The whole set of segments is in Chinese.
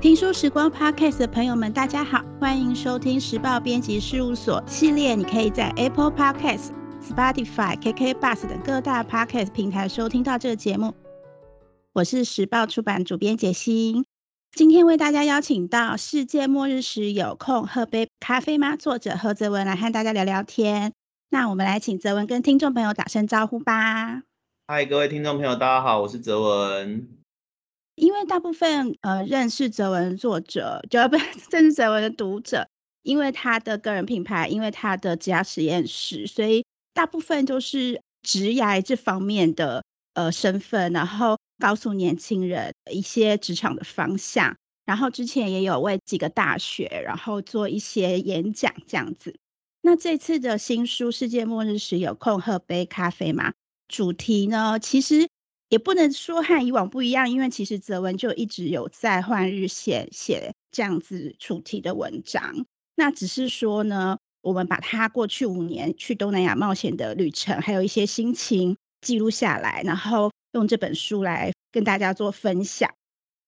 听书时光 Podcast 的朋友们，大家好，欢迎收听时报编辑事务所系列。你可以在 Apple Podcast、Spotify、KK Bus 等各大 Podcast 平台收听到这个节目。我是时报出版主编洁心，今天为大家邀请到《世界末日时有空喝杯咖啡吗》作者何泽文来和大家聊聊天。那我们来请泽文跟听众朋友打声招呼吧。嗨，各位听众朋友，大家好，我是泽文。因为大部分呃认识泽文作者，就不 认识泽文的读者，因为他的个人品牌，因为他的职涯实验室，所以大部分都是职涯这方面的呃身份，然后告诉年轻人一些职场的方向。然后之前也有为几个大学，然后做一些演讲这样子。那这次的新书《世界末日时有空喝杯咖啡吗》主题呢，其实。也不能说和以往不一样，因为其实泽文就一直有在换日线写这样子主题的文章。那只是说呢，我们把他过去五年去东南亚冒险的旅程，还有一些心情记录下来，然后用这本书来跟大家做分享。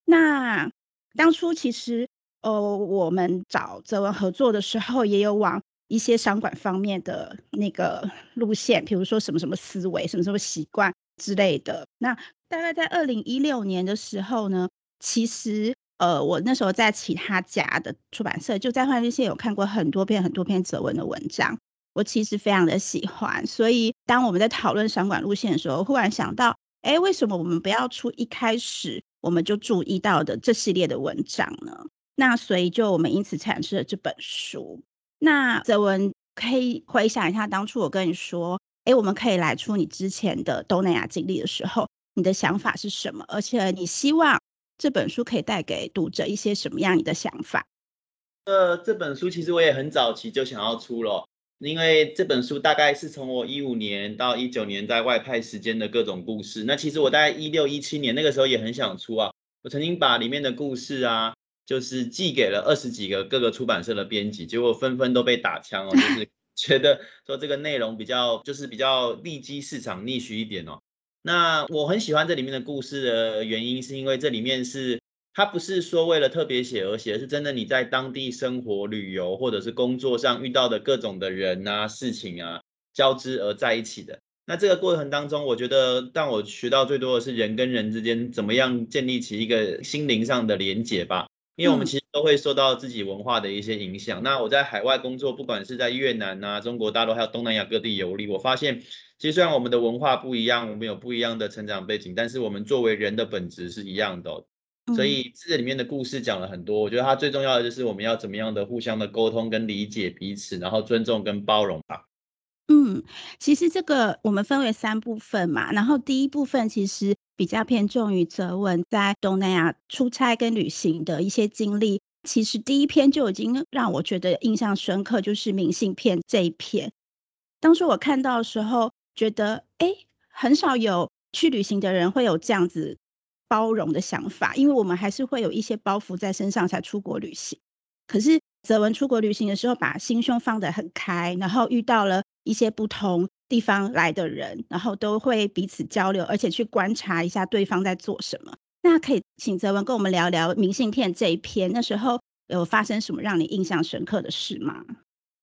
那当初其实，呃，我们找泽文合作的时候，也有往一些商管方面的那个路线，比如说什么什么思维，什么什么习惯。之类的，那大概在二零一六年的时候呢，其实呃，我那时候在其他家的出版社，就在换日线有看过很多篇很多篇泽文的文章，我其实非常的喜欢，所以当我们在讨论商管路线的时候，忽然想到，哎，为什么我们不要出一开始我们就注意到的这系列的文章呢？那所以就我们因此产生了这本书。那泽文可以回想一下，当初我跟你说。哎，我们可以来出你之前的东南亚经历的时候，你的想法是什么？而且你希望这本书可以带给读者一些什么样你的想法？呃，这本书其实我也很早期就想要出了，因为这本书大概是从我一五年到一九年在外派时间的各种故事。那其实我大概一六一七年那个时候也很想出啊，我曾经把里面的故事啊，就是寄给了二十几个各个出版社的编辑，结果纷纷都被打枪哦，就是。觉得说这个内容比较就是比较利基市场 niche 一点哦。那我很喜欢这里面的故事的原因，是因为这里面是它不是说为了特别写而写，而是真的你在当地生活、旅游或者是工作上遇到的各种的人啊、事情啊交织而在一起的。那这个过程当中，我觉得让我学到最多的是人跟人之间怎么样建立起一个心灵上的连结吧。因为我们其实都会受到自己文化的一些影响。那我在海外工作，不管是在越南啊、中国大陆，还有东南亚各地游历，我发现，其实虽然我们的文化不一样，我们有不一样的成长背景，但是我们作为人的本质是一样的。所以这里面的故事讲了很多，我觉得它最重要的就是我们要怎么样的互相的沟通跟理解彼此，然后尊重跟包容吧。嗯，其实这个我们分为三部分嘛，然后第一部分其实。比较偏重于泽文在东南亚出差跟旅行的一些经历。其实第一篇就已经让我觉得印象深刻，就是明信片这一篇。当时我看到的时候，觉得哎，很少有去旅行的人会有这样子包容的想法，因为我们还是会有一些包袱在身上才出国旅行。可是泽文出国旅行的时候，把心胸放得很开，然后遇到了一些不同。地方来的人，然后都会彼此交流，而且去观察一下对方在做什么。那可以请泽文跟我们聊聊明信片这一篇，那时候有发生什么让你印象深刻的事吗？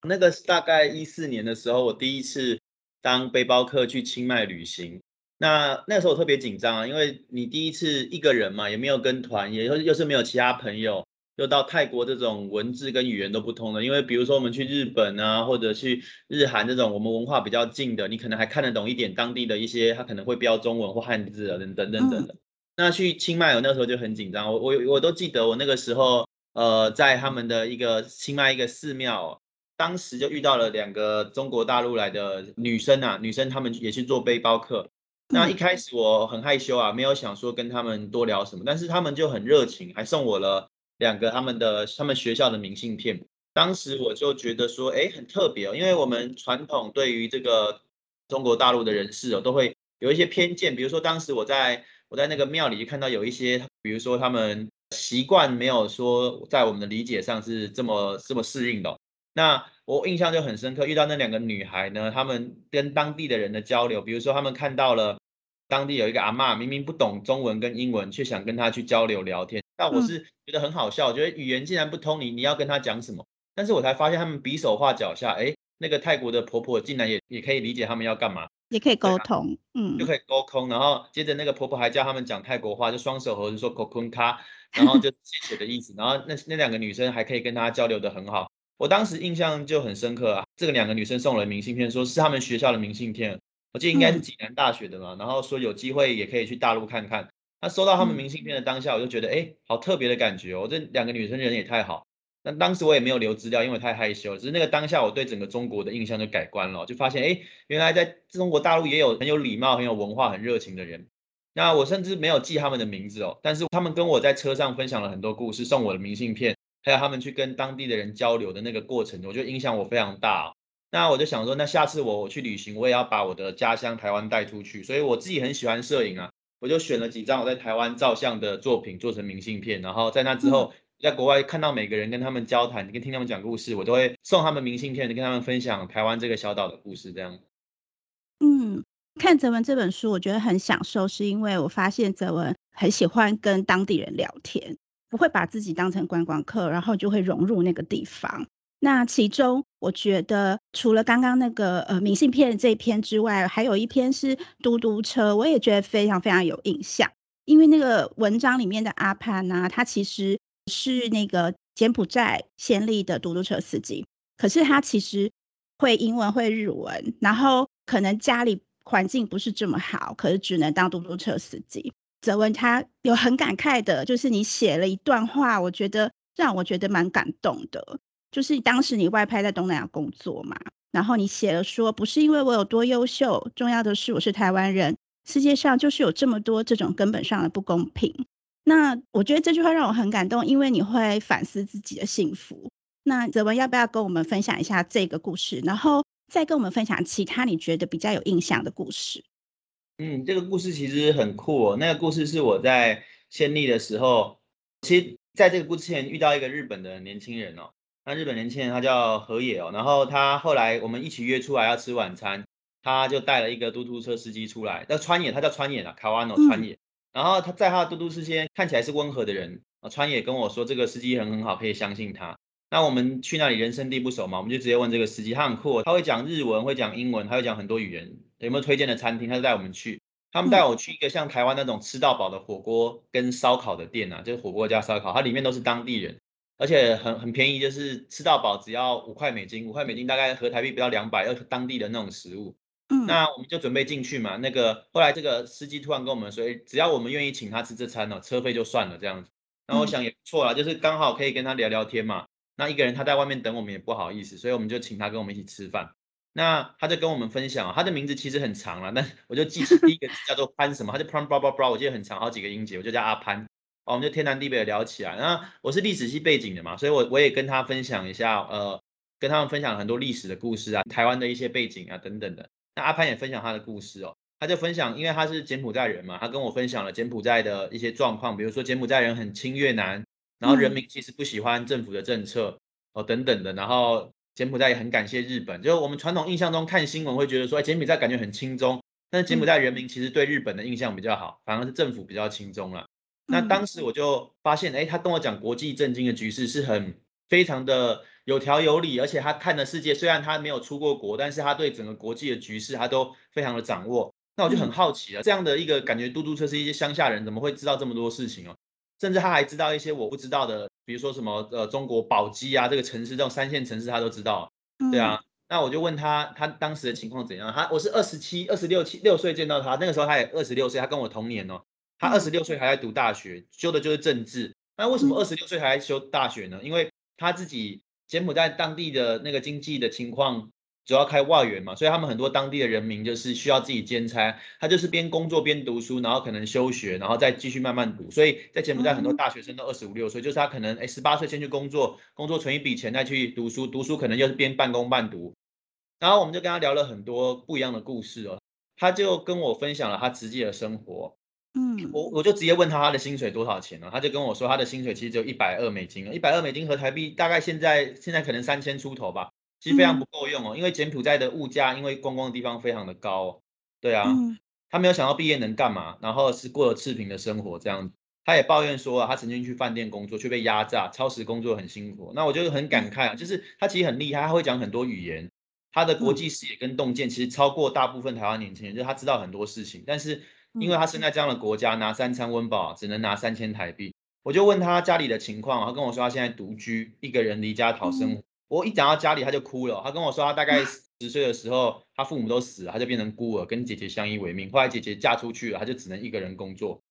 那个是大概一四年的时候，我第一次当背包客去清迈旅行。那那时候我特别紧张啊，因为你第一次一个人嘛，也没有跟团，也又又是没有其他朋友。又到泰国这种文字跟语言都不通的，因为比如说我们去日本啊，或者去日韩这种我们文化比较近的，你可能还看得懂一点当地的一些，他可能会标中文或汉字啊，等等等等的。嗯、那去清迈，我那时候就很紧张，我我我都记得我那个时候，呃，在他们的一个清迈一个寺庙，当时就遇到了两个中国大陆来的女生啊，女生她们也去做背包客。那一开始我很害羞啊，没有想说跟他们多聊什么，但是他们就很热情，还送我了。两个他们的他们学校的明信片，当时我就觉得说，哎，很特别哦，因为我们传统对于这个中国大陆的人士哦，都会有一些偏见。比如说，当时我在我在那个庙里就看到有一些，比如说他们习惯没有说在我们的理解上是这么这么适应的。那我印象就很深刻，遇到那两个女孩呢，他们跟当地的人的交流，比如说他们看到了当地有一个阿嬷，明明不懂中文跟英文，却想跟他去交流聊天。但我是觉得很好笑，我觉得语言竟然不通，你你要跟他讲什么？但是我才发现他们比手画脚下，哎，那个泰国的婆婆竟然也也可以理解他们要干嘛，也可以沟通，啊、嗯，就可以沟通。然后接着那个婆婆还教他们讲泰国话，就双手合十说 “kokun ka”，然后就 谢谢的意思。然后那那两个女生还可以跟他交流的很好，我当时印象就很深刻啊。这个两个女生送了明信片，说是他们学校的明信片，我记得应该是济南大学的嘛。嗯、然后说有机会也可以去大陆看看。那收到他们明信片的当下，我就觉得，哎，好特别的感觉哦。这两个女生人也太好。那当时我也没有留资料，因为太害羞。只是那个当下，我对整个中国的印象就改观了，就发现，哎，原来在中国大陆也有很有礼貌、很有文化、很热情的人。那我甚至没有记他们的名字哦，但是他们跟我在车上分享了很多故事，送我的明信片，还有他们去跟当地的人交流的那个过程，我觉得影响我非常大。那我就想说，那下次我我去旅行，我也要把我的家乡台湾带出去。所以我自己很喜欢摄影啊。我就选了几张我在台湾照相的作品，做成明信片。然后在那之后，在国外看到每个人跟他们交谈，跟听他们讲故事，我都会送他们明信片，跟他们分享台湾这个小岛的故事。这样。嗯，看泽文这本书，我觉得很享受，是因为我发现泽文很喜欢跟当地人聊天，不会把自己当成观光客，然后就会融入那个地方。那其中，我觉得除了刚刚那个呃明信片这一篇之外，还有一篇是嘟嘟车，我也觉得非常非常有印象。因为那个文章里面的阿潘呢，他其实是那个柬埔寨暹粒的嘟嘟车司机，可是他其实会英文会日文，然后可能家里环境不是这么好，可是只能当嘟嘟车司机。泽文他有很感慨的，就是你写了一段话，我觉得让我觉得蛮感动的。就是当时你外派在东南亚工作嘛，然后你写了说，不是因为我有多优秀，重要的是我是台湾人，世界上就是有这么多这种根本上的不公平。那我觉得这句话让我很感动，因为你会反思自己的幸福。那泽文要不要跟我们分享一下这个故事，然后再跟我们分享其他你觉得比较有印象的故事？嗯，这个故事其实很酷哦。那个故事是我在暹粒的时候，其实在这个故事前遇到一个日本的年轻人哦。那日本年轻人他叫河野哦，然后他后来我们一起约出来要吃晚餐，他就带了一个嘟嘟车司机出来，那川野，他叫川野啊，卡瓦诺川野。然后他在他的嘟嘟车间看起来是温和的人啊，川野跟我说这个司机很很好，可以相信他。那我们去那里人生地不熟嘛，我们就直接问这个司机，他很酷，他会讲日文，会讲英文，他会讲很多语言，有没有推荐的餐厅？他就带我们去，他们带我去一个像台湾那种吃到饱的火锅跟烧烤的店啊，就是火锅加烧烤，它里面都是当地人。而且很很便宜，就是吃到饱只要五块美金，五块美金大概合台币不到两百，要当地的那种食物。嗯，那我们就准备进去嘛。那个后来这个司机突然跟我们说，只要我们愿意请他吃这餐呢，车费就算了这样子。然后我想也不错啦，就是刚好可以跟他聊聊天嘛。那一个人他在外面等我们也不好意思，所以我们就请他跟我们一起吃饭。那他就跟我们分享，他的名字其实很长了，但我就记 起第一个字叫做潘什么，他就 bra，我记得很长，好几个音节，我就叫阿潘。哦，我们就天南地北的聊起来。那我是历史系背景的嘛，所以我我也跟他分享一下，呃，跟他们分享很多历史的故事啊，台湾的一些背景啊等等的。那阿潘也分享他的故事哦，他就分享，因为他是柬埔寨人嘛，他跟我分享了柬埔寨的一些状况，比如说柬埔寨人很亲越南，然后人民其实不喜欢政府的政策哦等等的，然后柬埔寨也很感谢日本。就我们传统印象中看新闻会觉得说，哎，柬埔寨感觉很亲中，但是柬埔寨人民其实对日本的印象比较好，反而是政府比较亲中了。那当时我就发现，哎，他跟我讲国际政经的局势是很非常的有条有理，而且他看的世界虽然他没有出过国，但是他对整个国际的局势他都非常的掌握。那我就很好奇了，这样的一个感觉，嘟嘟车是一些乡下人，怎么会知道这么多事情哦？甚至他还知道一些我不知道的，比如说什么呃中国宝鸡啊这个城市这种三线城市他都知道，对啊。那我就问他，他当时的情况怎样？他我是二十七、二十六、七六岁见到他，那个时候他也二十六岁，他跟我同年哦。他二十六岁还在读大学，修的就是政治。那为什么二十六岁还在修大学呢？因为他自己柬埔寨当地的那个经济的情况，主要开外援嘛，所以他们很多当地的人民就是需要自己兼差。他就是边工作边读书，然后可能休学，然后再继续慢慢读。所以在柬埔寨很多大学生都二十五六岁，就是他可能哎十八岁先去工作，工作存一笔钱再去读书，读书可能就是边半工半读。然后我们就跟他聊了很多不一样的故事哦，他就跟我分享了他实际的生活。嗯，我我就直接问他他的薪水多少钱了，他就跟我说他的薪水其实只有一百二美金，一百二美金和台币大概现在现在可能三千出头吧，其实非常不够用哦，因为柬埔寨的物价因为观光的地方非常的高，对啊，他没有想到毕业能干嘛，然后是过了赤贫的生活这样，他也抱怨说啊，他曾经去饭店工作却被压榨，超时工作很辛苦。那我就很感慨啊，就是他其实很厉害，他会讲很多语言，他的国际视野跟洞见其实超过大部分台湾年轻人，就是他知道很多事情。但是因为他生在这样的国家，拿三餐温饱只能拿三千台币。我就问他家里的情况，他跟我说他现在独居，一个人离家讨生活。我一讲到家里他就哭了，他跟我说他大概十岁的时候，他父母都死了，他就变成孤儿，跟姐姐相依为命。后来姐姐嫁出去了，他就只能一个人工作。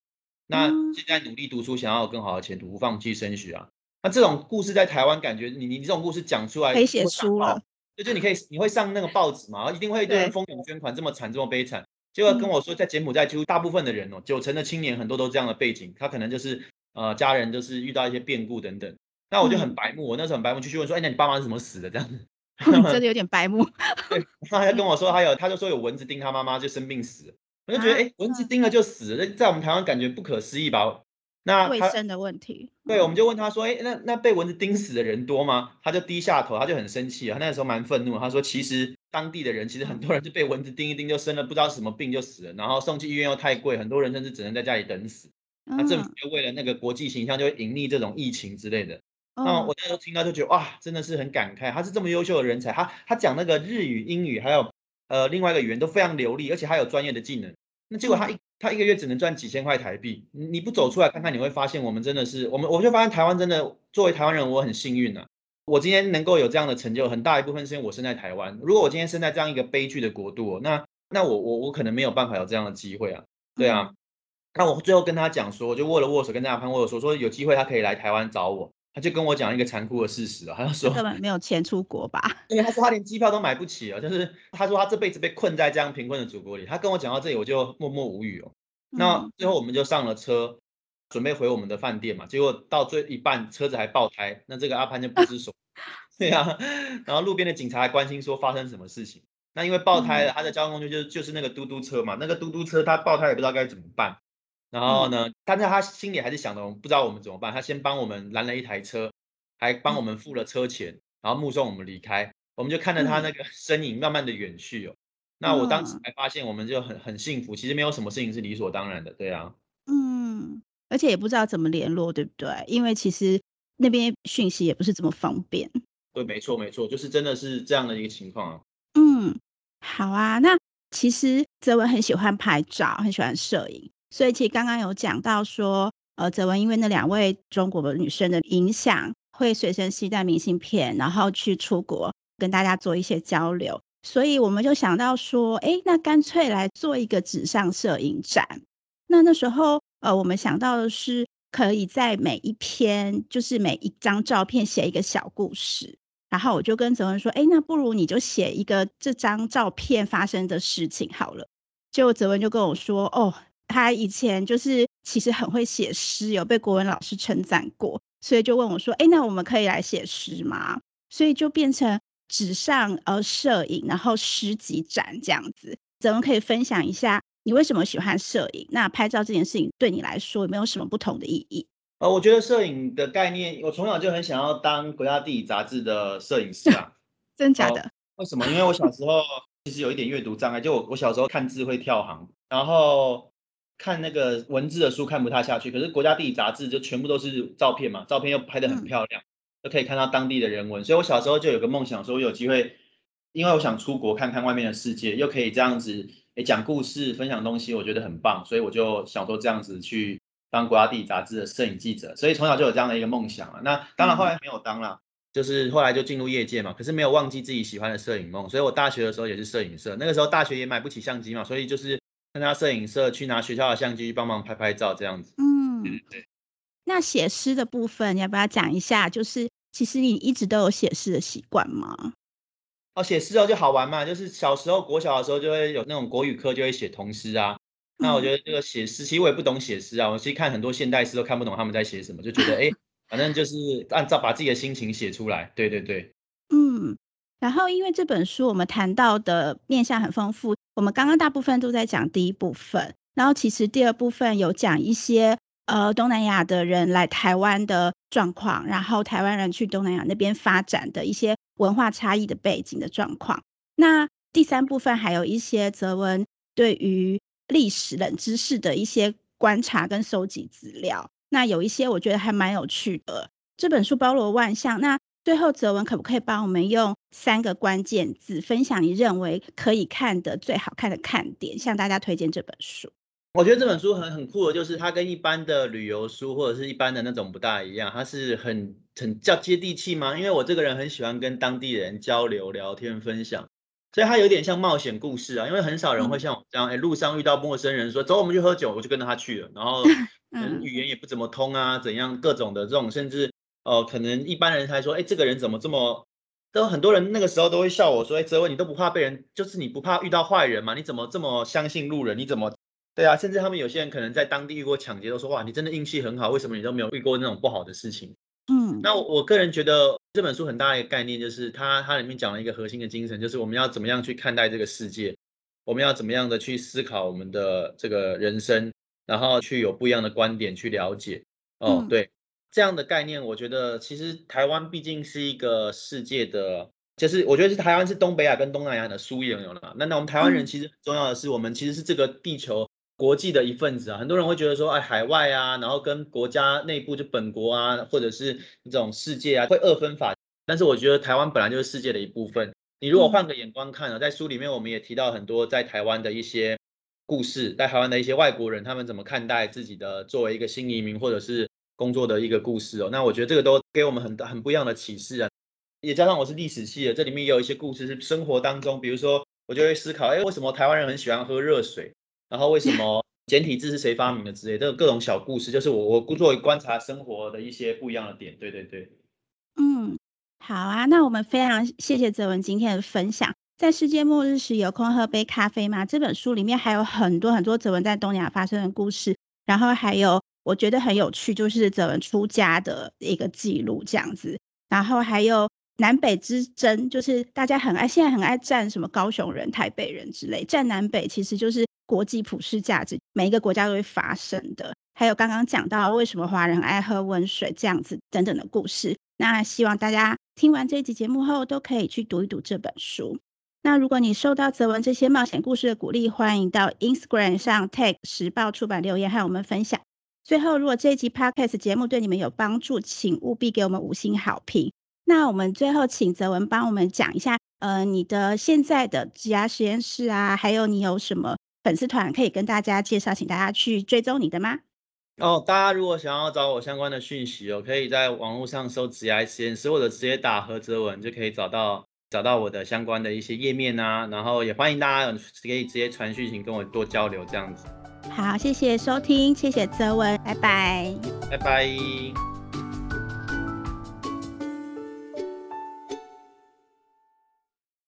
那现在努力读书，想要有更好的前途，不放弃升学啊。那这种故事在台湾，感觉你你这种故事讲出来可以写书了。就就你可以你会上那个报纸嘛，一定会对人蜂拥捐款，这么惨这么悲惨。结果跟我说，在柬埔寨几乎大部分的人哦，九成的青年很多都这样的背景，他可能就是呃家人就是遇到一些变故等等。那我就很白目，我那时候很白目，继续问说，哎，那你爸妈是怎么死的？这样子，真的有点白目。对，他还跟我说，还有他就说有蚊子叮他妈妈就生病死了。我就觉得，哎、欸，蚊子叮了就死了，在我们台湾感觉不可思议吧？那卫生的问题。对，我们就问他说，哎、欸，那那被蚊子叮死的人多吗？他就低下头，他就很生气啊。他那时候蛮愤怒，他说，其实当地的人其实很多人就被蚊子叮一叮就生了不知道什么病就死了，然后送去医院又太贵，很多人甚至只能在家里等死。那政府就为了那个国际形象，就会隐匿这种疫情之类的。那我那时候听到就觉得，哇，真的是很感慨，他是这么优秀的人才，他他讲那个日语、英语还有。呃，另外一个语言都非常流利，而且还有专业的技能。那结果他一他一个月只能赚几千块台币。你不走出来看看，你会发现我们真的是我们，我就发现台湾真的作为台湾人，我很幸运呐、啊。我今天能够有这样的成就，很大一部分是因为我生在台湾。如果我今天生在这样一个悲剧的国度，那那我我我可能没有办法有这样的机会啊。对啊。那我最后跟他讲说，我就握了握手，跟大家潘握手说，说有机会他可以来台湾找我。他就跟我讲一个残酷的事实啊，他就说根本没有钱出国吧？因为他说他连机票都买不起啊，就是他说他这辈子被困在这样贫困的祖国里。他跟我讲到这里，我就默默无语哦。那最后我们就上了车，准备回我们的饭店嘛。结果到最一半，车子还爆胎，那这个阿潘就不知所。对啊，然后路边的警察还关心说发生什么事情。那因为爆胎了，他的交通工具就是就是那个嘟嘟车嘛。那个嘟嘟车他爆胎也不知道该怎么办。然后呢，但是他心里还是想的，我们不知道我们怎么办。他先帮我们拦了一台车，还帮我们付了车钱，然后目送我们离开。我们就看着他那个 身影慢慢的远去哦。那我当时才发现，我们就很很幸福。其实没有什么事情是理所当然的，对啊。嗯，而且也不知道怎么联络，对不对？因为其实那边讯息也不是这么方便。对，没错没错，就是真的是这样的一个情况啊。嗯，好啊。那其实泽文很喜欢拍照，很喜欢摄影。所以其实刚刚有讲到说，呃，泽文因为那两位中国的女生的影响，会随身携带明信片，然后去出国跟大家做一些交流。所以我们就想到说，哎，那干脆来做一个纸上摄影展。那那时候，呃，我们想到的是，可以在每一篇，就是每一张照片写一个小故事。然后我就跟泽文说，哎，那不如你就写一个这张照片发生的事情好了。结果泽文就跟我说，哦。他以前就是其实很会写诗，有被国文老师称赞过，所以就问我说：“哎，那我们可以来写诗吗？”所以就变成纸上呃摄影，然后诗集展这样子。怎么可以分享一下你为什么喜欢摄影？那拍照这件事情对你来说有没有什么不同的意义？呃，我觉得摄影的概念，我从小就很想要当国家地理杂志的摄影师啊。真假的？为什么？因为我小时候其实有一点阅读障碍，就我我小时候看字会跳行，然后。看那个文字的书看不太下去，可是国家地理杂志就全部都是照片嘛，照片又拍得很漂亮，就可以看到当地的人文。所以我小时候就有个梦想，说我有机会，因为我想出国看看外面的世界，又可以这样子诶讲故事、分享东西，我觉得很棒，所以我就想说这样子去当国家地理杂志的摄影记者。所以从小就有这样的一个梦想了。那当然后来没有当了，就是后来就进入业界嘛。可是没有忘记自己喜欢的摄影梦，所以我大学的时候也是摄影社。那个时候大学也买不起相机嘛，所以就是。参加摄影社，去拿学校的相机帮忙拍拍照，这样子。嗯，对对对。那写诗的部分，你要不要讲一下？就是其实你一直都有写诗的习惯吗？哦，写诗哦就好玩嘛，就是小时候国小的时候就会有那种国语课，就会写童诗啊。那我觉得这个写诗，其实我也不懂写诗啊，我其实看很多现代诗都看不懂他们在写什么，就觉得哎，反正就是按照把自己的心情写出来。对对对。嗯。然后，因为这本书我们谈到的面向很丰富，我们刚刚大部分都在讲第一部分，然后其实第二部分有讲一些呃东南亚的人来台湾的状况，然后台湾人去东南亚那边发展的一些文化差异的背景的状况。那第三部分还有一些泽文对于历史冷知识的一些观察跟收集资料。那有一些我觉得还蛮有趣的。这本书包罗万象，那最后泽文可不可以帮我们用三个关键字分享你认为可以看的最好看的看点，向大家推荐这本书？我觉得这本书很很酷的，就是它跟一般的旅游书或者是一般的那种不大一样，它是很很叫接地气吗？因为我这个人很喜欢跟当地人交流、聊天、分享。所以它有点像冒险故事啊，因为很少人会像我这样，哎，路上遇到陌生人说走，我们去喝酒，我就跟着他去了，然后 语言也不怎么通啊，怎样各种的这种，甚至呃，可能一般人才说，哎，这个人怎么这么，都很多人那个时候都会笑我说，哎，泽文你都不怕被人，就是你不怕遇到坏人吗？你怎么这么相信路人？你怎么？对啊，甚至他们有些人可能在当地遇过抢劫，都说哇，你真的运气很好，为什么你都没有遇过那种不好的事情？嗯，那我我个人觉得这本书很大的一个概念就是它它里面讲了一个核心的精神，就是我们要怎么样去看待这个世界，我们要怎么样的去思考我们的这个人生，然后去有不一样的观点去了解。哦，对，这样的概念，我觉得其实台湾毕竟是一个世界的，就是我觉得是台湾是东北亚跟东南亚的输赢有了。那那我们台湾人其实很重要的是，我们其实是这个地球。国际的一份子啊，很多人会觉得说，哎，海外啊，然后跟国家内部就本国啊，或者是这种世界啊，会二分法。但是我觉得台湾本来就是世界的一部分。你如果换个眼光看啊，在书里面我们也提到很多在台湾的一些故事，在台湾的一些外国人他们怎么看待自己的作为一个新移民或者是工作的一个故事哦。那我觉得这个都给我们很很不一样的启示啊。也加上我是历史系的，这里面也有一些故事是生活当中，比如说我就会思考，哎，为什么台湾人很喜欢喝热水？然后为什么简体字是谁发明的之类，这个各种小故事，就是我我作为观察生活的一些不一样的点。对对对，嗯，好啊，那我们非常谢谢泽文今天的分享。在世界末日时有空喝杯咖啡吗？这本书里面还有很多很多泽文在东亚发生的故事，然后还有我觉得很有趣，就是泽文出家的一个记录这样子，然后还有。南北之争，就是大家很爱，现在很爱战什么高雄人、台北人之类，战南北其实就是国际普世价值，每一个国家都会发生的。还有刚刚讲到为什么华人爱喝温水这样子等等的故事。那希望大家听完这一集节目后，都可以去读一读这本书。那如果你受到泽文这些冒险故事的鼓励，欢迎到 Instagram 上 tag 时报出版留言和我们分享。最后，如果这一集 Podcast 节目对你们有帮助，请务必给我们五星好评。那我们最后请泽文帮我们讲一下，呃，你的现在的职涯实验室啊，还有你有什么粉丝团可以跟大家介绍，请大家去追踪你的吗？哦，大家如果想要找我相关的讯息哦，可以在网络上搜职涯实验室，或者直接打何泽文就可以找到找到我的相关的一些页面啊。然后也欢迎大家可以直接传讯息跟我多交流这样子。好，谢谢收听，谢谢泽文，拜拜，拜拜。